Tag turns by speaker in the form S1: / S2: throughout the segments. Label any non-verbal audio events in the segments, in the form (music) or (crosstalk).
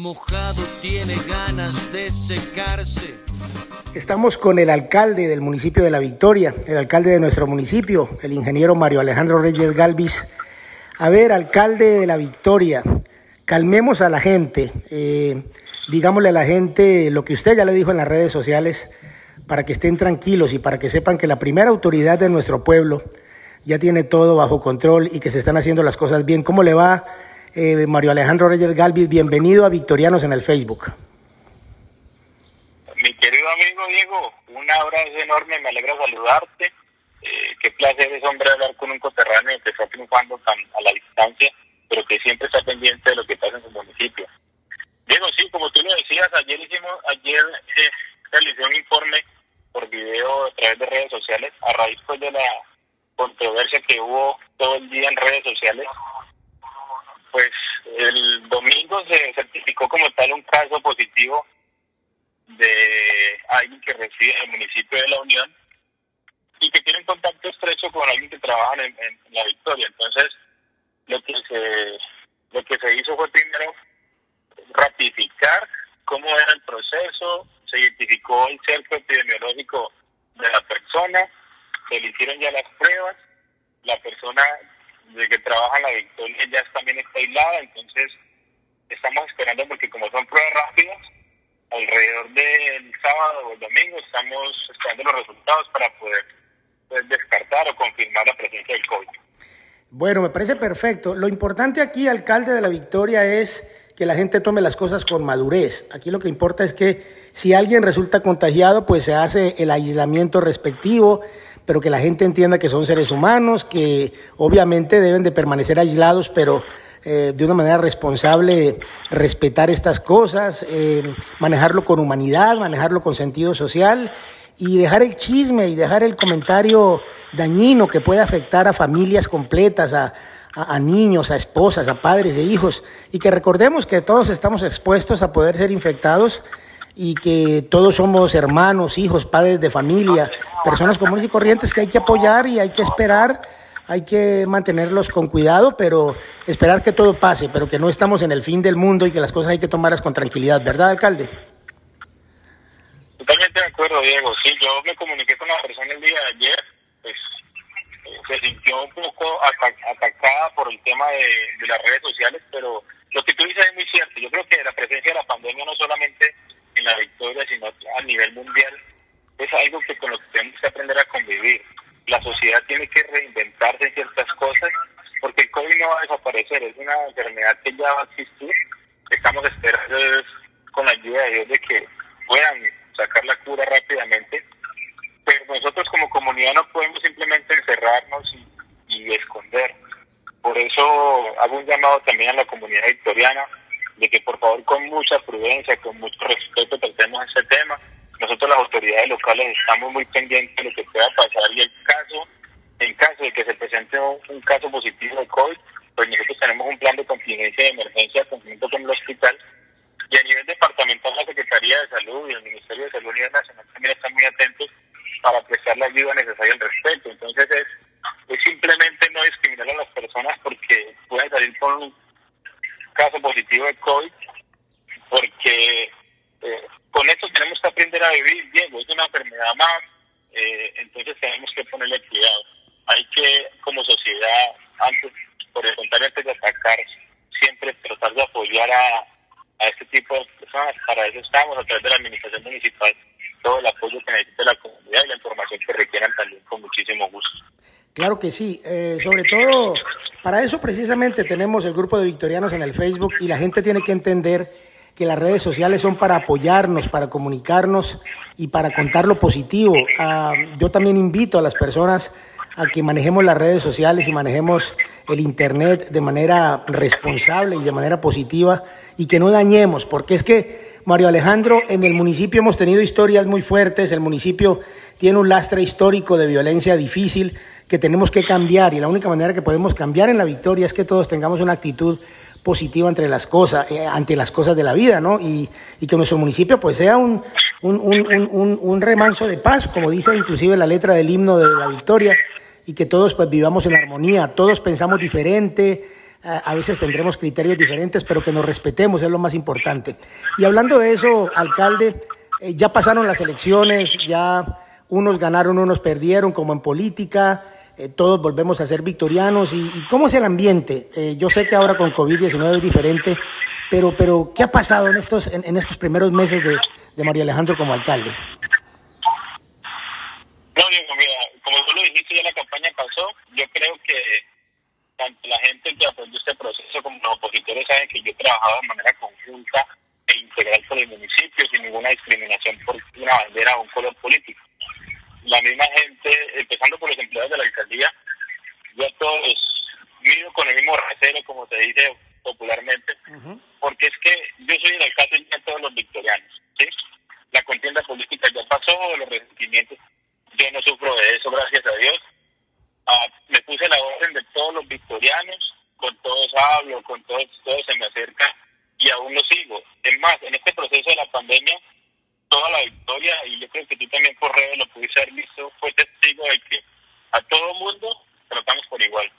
S1: mojado tiene ganas de secarse.
S2: Estamos con el alcalde del municipio de La Victoria, el alcalde de nuestro municipio, el ingeniero Mario Alejandro Reyes Galvis. A ver, alcalde de La Victoria, calmemos a la gente, eh, digámosle a la gente lo que usted ya le dijo en las redes sociales, para que estén tranquilos y para que sepan que la primera autoridad de nuestro pueblo ya tiene todo bajo control y que se están haciendo las cosas bien. ¿Cómo le va, eh, Mario Alejandro Reyes Galvis? Bienvenido a Victorianos en el Facebook.
S3: Mi querido amigo Diego, un abrazo enorme, me alegra saludarte. Eh, qué placer es, hombre, hablar con un coterráneo que está triunfando tan a la distancia, pero que siempre está pendiente de lo que pasa en su municipio. Diego, sí, como tú lo decías, ayer hicimos, ayer eh, realicé un informe por video a través de redes sociales a raíz pues, de la controversia que hubo todo el día en redes sociales. Pues el domingo se certificó como tal un caso positivo de alguien que reside en el municipio de La Unión y que tiene un contacto estrecho con alguien que trabaja en, La Victoria. Entonces, lo que se lo que se hizo fue primero ratificar cómo era el proceso, se identificó el cerco epidemiológico de la persona, se le hicieron ya las pruebas, la persona de que trabaja la Victoria ya también está aislada, entonces estamos esperando porque como son pruebas rápidas, alrededor del sábado o el domingo estamos esperando los resultados para poder pues, descartar o confirmar la presencia del COVID.
S2: Bueno, me parece perfecto. Lo importante aquí, alcalde de la Victoria, es que la gente tome las cosas con madurez. Aquí lo que importa es que si alguien resulta contagiado, pues se hace el aislamiento respectivo, pero que la gente entienda que son seres humanos, que obviamente deben de permanecer aislados, pero eh, de una manera responsable respetar estas cosas, eh, manejarlo con humanidad, manejarlo con sentido social y dejar el chisme y dejar el comentario dañino que puede afectar a familias completas, a, a, niños, a esposas, a padres e hijos, y que recordemos que todos estamos expuestos a poder ser infectados y que todos somos hermanos, hijos, padres de familia, personas comunes y corrientes que hay que apoyar y hay que esperar hay que mantenerlos con cuidado, pero esperar que todo pase, pero que no estamos en el fin del mundo y que las cosas hay que tomarlas con tranquilidad, ¿verdad, alcalde?
S3: Totalmente de acuerdo, Diego. Sí, yo me comuniqué con la persona el día de ayer, pues eh, se sintió un poco atacada por el tema de, de las redes sociales, pero lo que tú dices es muy cierto. Yo creo que la presencia de la pandemia no solamente en la victoria, sino a nivel mundial, es algo que con lo que tenemos que aprender a convivir la sociedad tiene que reinventarse en ciertas cosas, porque el COVID no va a desaparecer, es una enfermedad que ya va a existir. Estamos esperando con la ayuda de Dios de que puedan sacar la cura rápidamente, pero nosotros como comunidad no podemos simplemente encerrarnos y, esconder. Por eso hago un llamado también a la comunidad victoriana de que por favor con mucha prudencia, con mucho respeto tratemos este tema nosotros las autoridades locales estamos muy pendientes de lo que pueda pasar y el caso, en caso de que se presente un, caso positivo de COVID, pues nosotros tenemos un plan de contingencia de emergencia conjunto con el hospital y a nivel departamental la Secretaría de Salud y el Ministerio de Salud a nivel nacional también están muy atentos para prestar la ayuda necesaria al respecto. Entonces es, es simplemente no discriminar a las personas porque pueden salir con un caso positivo de COVID, porque eh, con esto tenemos que aprender a vivir, Diego, es una enfermedad más, eh, entonces tenemos que ponerle cuidado. Hay que, como sociedad, antes, por el contrario, antes de atacar, siempre tratar de apoyar a, a este tipo de personas. Para eso estamos, a través de la administración municipal, todo el apoyo que necesite la comunidad y la información que requieran también con muchísimo gusto.
S2: Claro que sí, eh, sobre todo para eso precisamente tenemos el grupo de victorianos en el Facebook y la gente tiene que entender que las redes sociales son para apoyarnos, para comunicarnos y para contar lo positivo. Ah, yo también invito a las personas a que manejemos las redes sociales y manejemos el Internet de manera responsable y de manera positiva y que no dañemos, porque es que, Mario Alejandro, en el municipio hemos tenido historias muy fuertes, el municipio tiene un lastre histórico de violencia difícil que tenemos que cambiar y la única manera que podemos cambiar en la victoria es que todos tengamos una actitud positiva entre las cosas, eh, ante las cosas de la vida, ¿no? Y, que nuestro municipio pues sea un, un, remanso de paz, como dice inclusive la letra del himno de la victoria, y que todos pues vivamos en armonía, todos pensamos diferente, a veces tendremos criterios diferentes, pero que nos respetemos es lo más importante. Y hablando de eso, alcalde, eh, ya pasaron las elecciones, ya unos ganaron, unos perdieron, como en política, eh, todos volvemos a ser victorianos. ¿Y, cómo es el ambiente? Eh, yo sé que ahora con COVID-19 es diferente, pero, pero ¿qué ha pasado en estos, en, estos primeros meses de, de María Alejandro como alcalde?
S3: No, Diego, mira, como tú lo dijiste, ya la campaña pasó. Yo creo que tanto la gente que apoyó este proceso como los opositores saben que yo he trabajado de manera conjunta e integral con el municipio sin ninguna discriminación por una bandera o un color político. La misma gente, empezando por los empleados de la alcaldía, yo a todos mido con el mismo rasero, como se dice popularmente, porque es que yo soy el alcalde de todos los victorianos. ¿sí? La contienda política ya pasó, los resentimientos, yo no sufro de eso, gracias a Dios me puse la orden de todos los victorianos, con todos hablo, con todos, todos se me acerca y aún lo sigo. Es más, en este proceso de la pandemia, toda la victoria, y yo creo que tú también por redes lo pudiste haber visto, fue testigo de que a todo mundo tratamos por igual.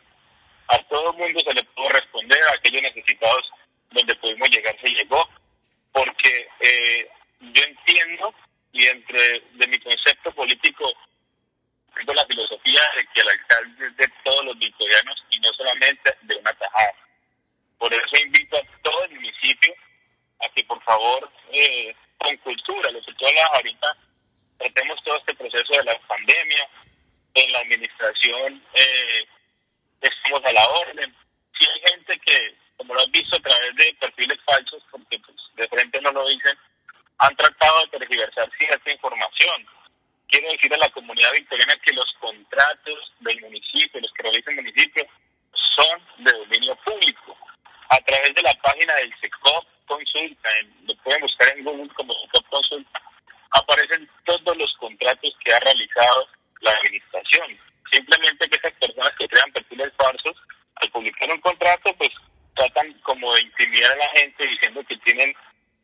S3: A todo mundo se le pudo responder, a aquellos necesitados donde pudimos llegar se llegó, porque eh, yo entiendo y entre de mi concepto político tengo la filosofía de que el alcalde es de todos los victorianos y no solamente de una tajada. Por eso invito a todo el municipio a que por favor, eh, con cultura, lo que tú hablas ahorita, tratemos todo este proceso de la pandemia, en la administración eh, estamos a la orden. Si hay gente que, como lo has visto a través de perfiles falsos, porque pues, de frente no lo dicen, han tratado de tergiversar cierta información quiero decir a la comunidad victoriana que los contratos del municipio, los que realiza el municipio, son de dominio público. A través de la página del SECOP Consulta, lo pueden buscar en Google como SECOP Consulta, aparecen todos los contratos que ha realizado la administración. Simplemente que esas personas que crean perfiles falsos, al publicar un contrato, pues tratan como de intimidar a la gente diciendo que tienen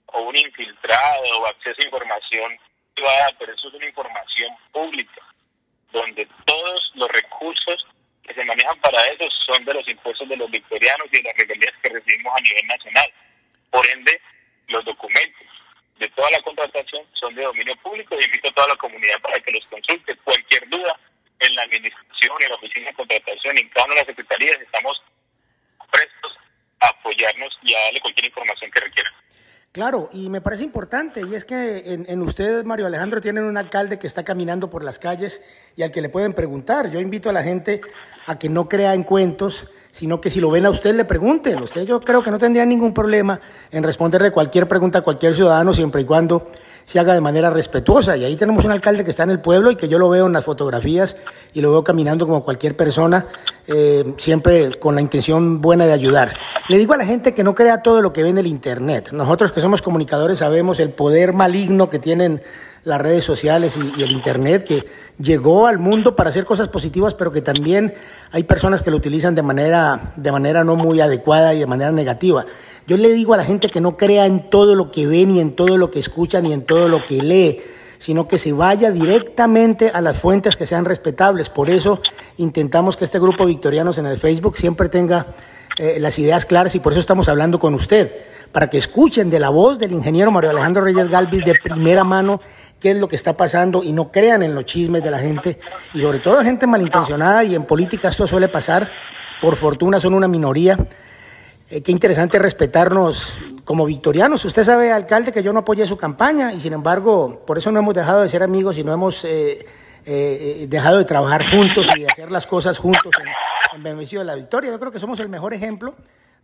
S3: o un infiltrado o acceso a información pero eso es una información pública, donde todos los recursos que se manejan para eso son de los impuestos de los victorianos y de las regalías que recibimos a nivel nacional. Por ende, los documentos de toda la contratación son de dominio público y invito a toda la comunidad para que los consulte. Cualquier duda en la administración, en la oficina de contratación, en cada las secretarías, estamos prestos a apoyarnos y a darle cualquier información que requieran.
S2: Claro, y me parece importante, y es que en, en, usted, Mario Alejandro, tienen un alcalde que está caminando por las calles y al que le pueden preguntar. Yo invito a la gente a que no crea en cuentos, sino que si lo ven a usted le pregunten. Usted yo creo que no tendría ningún problema en responderle cualquier pregunta a cualquier ciudadano siempre y cuando se haga de manera respetuosa. Y ahí tenemos un alcalde que está en el pueblo y que yo lo veo en las fotografías y lo veo caminando como cualquier persona, eh, siempre con la intención buena de ayudar. Le digo a la gente que no crea todo lo que ve en el Internet. Nosotros que somos comunicadores sabemos el poder maligno que tienen las redes sociales y, el Internet, que llegó al mundo para hacer cosas positivas, pero que también hay personas que lo utilizan de manera, de manera no muy adecuada y de manera negativa. Yo le digo a la gente que no crea en todo lo que ve, ni en todo lo que escucha, ni en todo lo que lee, sino que se vaya directamente a las fuentes que sean respetables. Por eso intentamos que este grupo Victorianos en el Facebook siempre tenga eh, las ideas claras y por eso estamos hablando con usted, para que escuchen de la voz del ingeniero Mario Alejandro Reyes Galvis de primera mano qué es lo que está pasando y no crean en los chismes de la gente y sobre todo gente malintencionada y en política esto suele pasar, por fortuna son una minoría. Eh, qué interesante respetarnos como victorianos. Usted sabe, alcalde, que yo no apoyé su campaña y sin embargo, por eso no hemos dejado de ser amigos y no hemos eh, eh, dejado de trabajar juntos y de hacer las cosas juntos en, en, beneficio de la victoria. Yo creo que somos el mejor ejemplo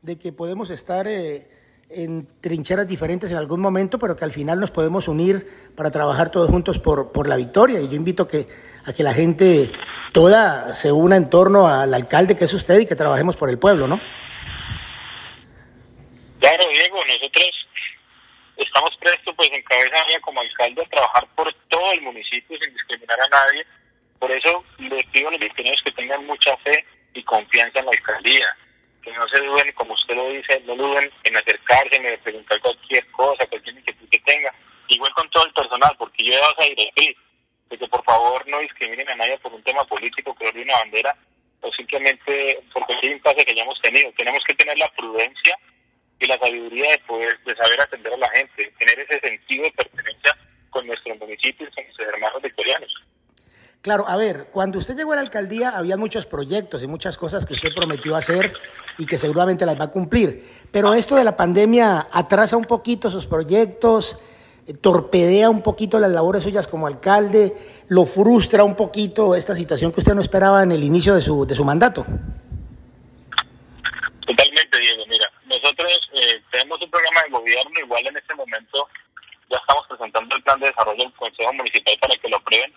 S2: de que podemos estar en trincheras diferentes en algún momento, pero que al final nos podemos unir para trabajar todos juntos por, por la victoria. Y yo invito que, a que la gente toda se una en torno al alcalde que es usted y que trabajemos por el pueblo, ¿no?
S3: Claro, Diego, nosotros estamos prestos, pues en cabeza mía como alcalde, a trabajar por todo el municipio sin discriminar a nadie. Por eso les pido a los vecinos que tengan mucha fe y confianza en la alcaldía que no se duden, como usted lo dice, no duden en acercarse, en preguntar cualquier cosa, cualquier inquietud que tenga. Igual con todo el personal, porque yo he dado esa directriz de que por favor no discriminen a nadie por un tema político, que una bandera, o simplemente por cualquier impasse que hayamos tenido. Tenemos que tener la prudencia y la sabiduría de poder, de saber atender a la gente, tener ese sentido de pertenencia con nuestros municipios, con nuestros hermanos victorianos.
S2: Claro, a ver, cuando usted llegó a la alcaldía había muchos proyectos y muchas cosas que usted prometió hacer y que seguramente las va a cumplir, pero esto de la pandemia atrasa un poquito sus proyectos, eh, torpedea un poquito las labores suyas como alcalde, lo frustra un poquito esta situación que usted no esperaba en el inicio de su, de su mandato.
S3: Totalmente, Diego. Mira, nosotros eh, tenemos un programa de gobierno, igual en este momento ya estamos presentando el plan de desarrollo del Consejo Municipal para que lo aprueben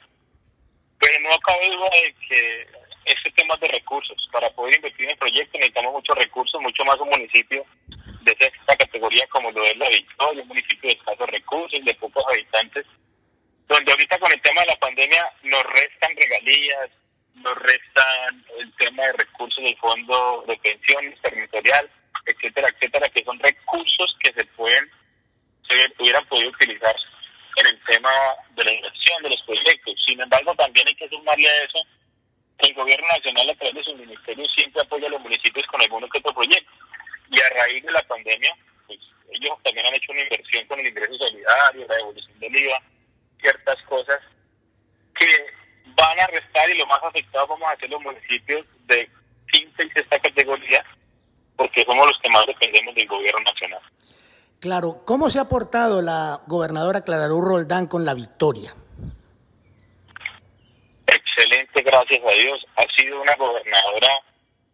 S3: duda de que este tema de recursos, para poder invertir en proyectos necesitamos muchos recursos, mucho más un municipio de esta categoría como lo es la Victoria, un municipio de escasos recursos, de pocos habitantes, donde ahorita con el tema de la pandemia nos restan regalías, nos restan el tema de recursos del fondo de pensiones territorial, etcétera, etcétera, que son recursos que se pueden, se hubieran podido utilizar en el tema de la inversión de los proyectos. Sin embargo, también hay que sumarle a eso que el gobierno nacional a través de su ministerio siempre apoya a los municipios con alguno que otro. Y a raíz de la pandemia, pues ellos también han hecho una inversión con el ingreso solidario, la devolución del IVA, ciertas cosas que van a restar y lo más afectados vamos a ser los municipios de quinta y sexta categoría, porque somos los que más dependemos del gobierno nacional.
S2: Claro, ¿cómo se ha portado la gobernadora Clararú Roldán con la victoria?
S3: Excelente, gracias a Dios. Ha sido una gobernadora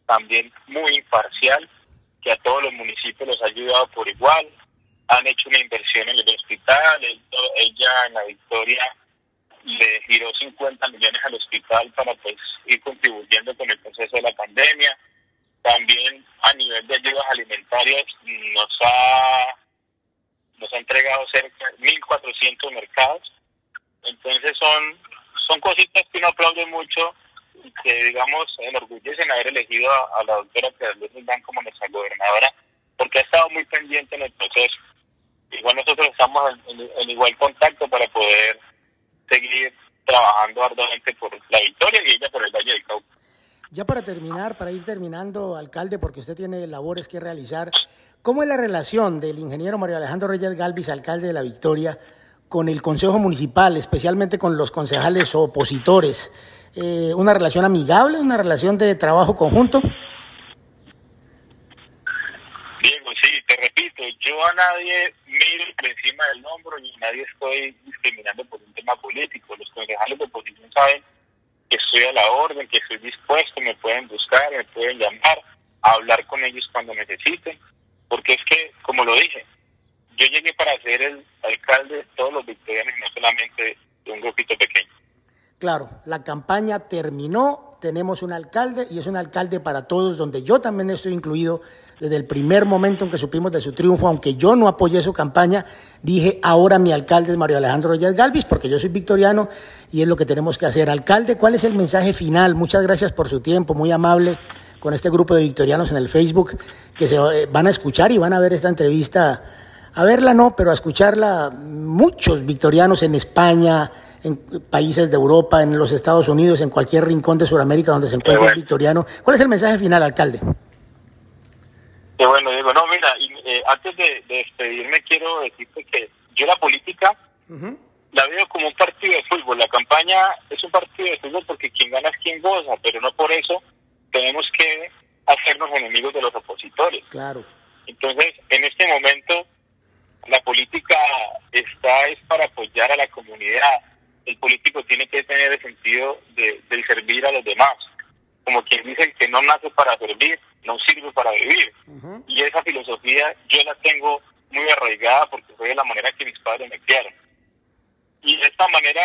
S3: también muy imparcial, que a todos los municipios los ha ayudado por igual. Han hecho una inversión en el hospital, ella en la victoria le giró 50 millones al hospital para pues ir contribuyendo con el proceso de la pandemia. También a nivel de ayudas alimentarias nos ha nos ha entregado cerca de 1.400 mercados. Entonces son, son cositas que uno aplaude mucho y que, digamos, enorgullecen haber elegido a, la doctora Pedro Dan como nuestra gobernadora, porque ha estado muy pendiente en el proceso. Igual nosotros estamos en, igual contacto para poder seguir trabajando arduamente por la victoria y ella por el Valle del Cauca.
S2: Ya para terminar, para ir terminando, alcalde, porque usted tiene labores que realizar, ¿Cómo es la relación del ingeniero Mario Alejandro Reyes Galvis, alcalde de La Victoria, con el Consejo Municipal, especialmente con los concejales opositores? Eh, ¿Una relación amigable, una relación de trabajo conjunto?
S3: Diego, sí, te repito, yo a nadie miro por encima del hombro ni nadie estoy discriminando por un tema político. Los concejales de oposición saben que estoy a la orden, que estoy dispuesto, me pueden buscar, me pueden llamar, hablar con ellos cuando necesiten porque es que, como lo dije, yo llegué para ser el alcalde de todos los victorianos, no solamente de un grupito pequeño.
S2: Claro, la campaña terminó, tenemos un alcalde y es un alcalde para todos, donde yo también estoy incluido desde el primer momento en que supimos de su triunfo, aunque yo no apoyé su campaña, dije, ahora mi alcalde es Mario Alejandro Reyes Galvis, porque yo soy victoriano y es lo que tenemos que hacer. Alcalde, ¿cuál es el mensaje final? Muchas gracias por su tiempo, muy amable con este grupo de victorianos en el Facebook que se eh, van a escuchar y van a ver esta entrevista, a verla no, pero a escucharla muchos victorianos en España, en países de Europa, en los Estados Unidos, en cualquier rincón de Sudamérica donde se encuentre un victoriano. ¿Cuál es el mensaje final, alcalde?
S3: Qué bueno, digo, no, mira, eh, antes de, despedirme quiero decirte que yo la política la veo como un partido de fútbol. La campaña es un partido de fútbol porque quien gana es quien goza, pero no por eso tenemos que hacernos enemigos de los opositores.
S2: Claro.
S3: Entonces, en este momento, la política está es para apoyar a la comunidad. El político tiene que tener el sentido de, servir a los demás. Como quien dice que no nace para servir, no sirve para vivir. Y esa filosofía yo la tengo muy arraigada porque fue de la manera que mis padres me criaron. Y de esta manera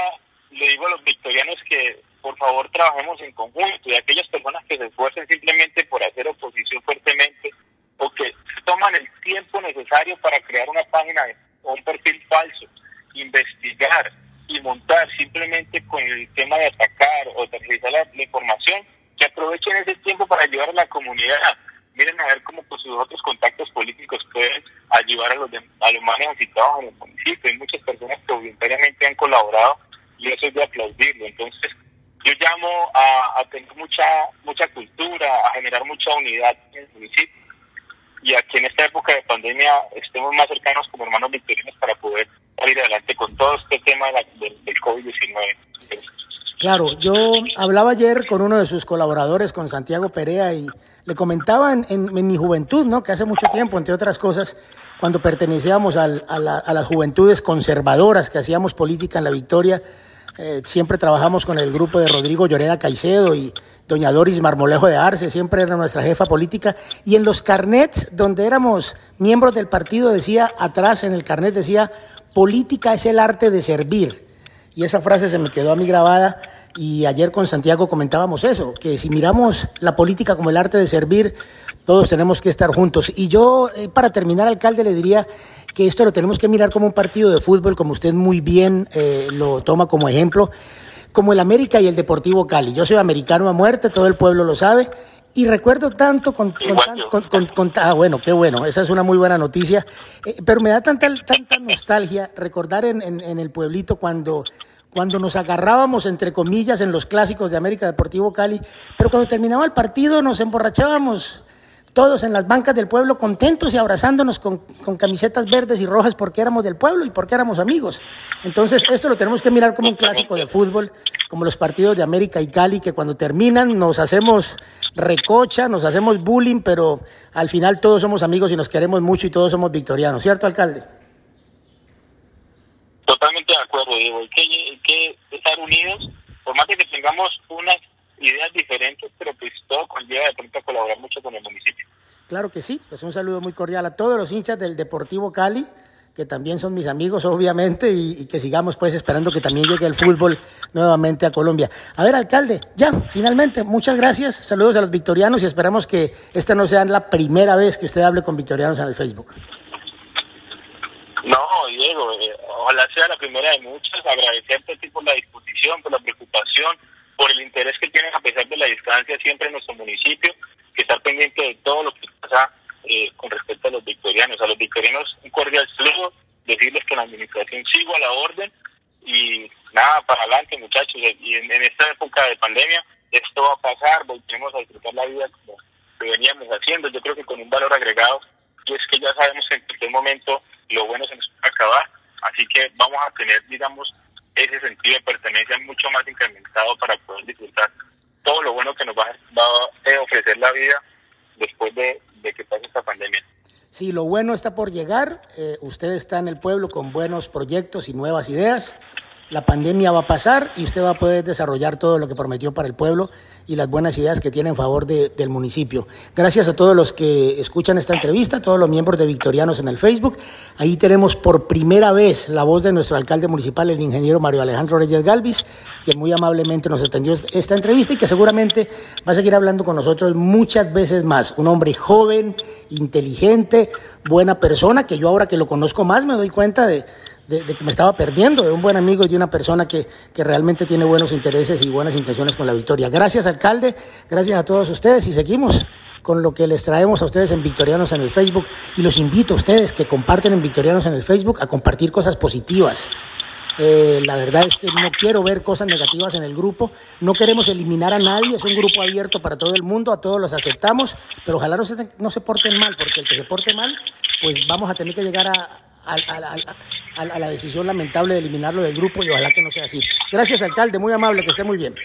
S3: le digo a los victorianos que por favor trabajemos en conjunto y aquellas personas que se esfuercen simplemente por hacer oposición fuertemente o que toman el tiempo necesario para crear una página o un perfil falso, investigar y montar simplemente con el tema de atacar o tergiversar la, la, información, que aprovechen ese tiempo para ayudar a la comunidad. Miren a ver cómo con sus otros contactos políticos pueden ayudar a los, a los más necesitados en el municipio. Hay muchas personas que voluntariamente han colaborado y eso es de aplaudirlo. Entonces, yo llamo a, tener mucha mucha cultura, a generar mucha unidad en el municipio y aquí en esta época de pandemia estemos más cercanos como hermanos victorianos para poder salir adelante con todo este tema del, del COVID-19.
S2: Claro, yo hablaba ayer con uno de sus colaboradores, con Santiago Perea, y le comentaba en, en, mi juventud, ¿no? que hace mucho tiempo, entre otras cosas, cuando pertenecíamos a, a las juventudes conservadoras que hacíamos política en la Victoria, eh, siempre trabajamos con el grupo de Rodrigo Lloreda Caicedo y doña Doris Marmolejo de Arce, siempre era nuestra jefa política. Y en los carnets donde éramos miembros del partido decía, atrás en el carnet decía, política es el arte de servir. Y esa frase se me quedó a mí grabada y ayer con Santiago comentábamos eso, que si miramos la política como el arte de servir, todos tenemos que estar juntos. Y yo, eh, para terminar, alcalde, le diría que esto lo tenemos que mirar como un partido de fútbol, como usted muy bien eh, lo toma como ejemplo, como el América y el Deportivo Cali. Yo soy americano a muerte, todo el pueblo lo sabe. Y recuerdo tanto con, con, ah, bueno, qué bueno, esa es una muy buena noticia, eh, pero me da tanta, tanta nostalgia recordar en, en, el pueblito cuando, cuando nos agarrábamos, entre comillas, en los clásicos de América Deportivo Cali, pero cuando terminaba el partido nos emborrachábamos todos en las bancas del pueblo contentos y abrazándonos con, camisetas verdes y rojas porque éramos del pueblo y porque éramos amigos. Entonces, esto lo tenemos que mirar como un clásico de fútbol, como los partidos de América y Cali, que cuando terminan nos hacemos recocha, nos hacemos bullying, pero al final todos somos amigos y nos queremos mucho y todos somos victorianos, ¿cierto, alcalde?
S3: Totalmente de acuerdo, Diego. Hay que, estar unidos, por más que tengamos unas ideas diferentes, pero pues todo conlleva de pronto a colaborar mucho con el municipio.
S2: Claro que sí, pues un saludo muy cordial a todos los hinchas del Deportivo Cali, que también son mis amigos, (laughs) obviamente, y, que sigamos pues esperando que también llegue el fútbol nuevamente a Colombia. A ver, alcalde, ya, finalmente, muchas gracias, saludos a los victorianos y esperamos que esta no sea la primera vez que usted hable con victorianos en el Facebook.
S3: No, Diego, eh, ojalá sea la primera de muchas, agradecerte a ti por la disposición, por la preocupación, por el interés que tienen a pesar de la distancia siempre en nuestro municipio, estar pendiente de todo lo que pasa eh, con respecto a los victorianos. A los victorianos un cordial saludo, decirles que la administración sigo a la orden y nada, para adelante muchachos. Y en, esta época de pandemia esto va a pasar, volvemos a disfrutar la vida como lo veníamos haciendo, yo creo que con un valor agregado, y es que ya sabemos que en cualquier momento lo bueno se nos va a acabar, así que vamos a tener, digamos, ese sentido de pertenencia mucho más incrementado para poder disfrutar todo lo bueno que nos va, a ofrecer la vida después de, que pase esta pandemia.
S2: Sí, lo bueno está por llegar. Eh, usted está en el pueblo con buenos proyectos y nuevas ideas la pandemia va a pasar y usted va a poder desarrollar todo lo que prometió para el pueblo y las buenas ideas que tiene en favor del municipio. Gracias a todos los que escuchan esta entrevista, a todos los miembros de Victorianos en el Facebook. Ahí tenemos por primera vez la voz de nuestro alcalde municipal, el ingeniero Mario Alejandro Reyes Galvis, que muy amablemente nos atendió esta entrevista y que seguramente va a seguir hablando con nosotros muchas veces más. Un hombre joven, inteligente, buena persona, que yo ahora que lo conozco más me doy cuenta de de, que me estaba perdiendo de un buen amigo y de una persona que, que, realmente tiene buenos intereses y buenas intenciones con la victoria. Gracias, alcalde, gracias a todos ustedes y seguimos con lo que les traemos a ustedes en Victorianos en el Facebook y los invito a ustedes que comparten en Victorianos en el Facebook a compartir cosas positivas. Eh, la verdad es que no quiero ver cosas negativas en el grupo. No queremos eliminar a nadie. Es un grupo abierto para todo el mundo. A todos los aceptamos. Pero ojalá no se, no se porten mal, porque el que se porte mal, pues vamos a tener que llegar a, a, la decisión lamentable de eliminarlo del grupo y ojalá que no sea así. Gracias, alcalde, muy amable, que esté muy bien.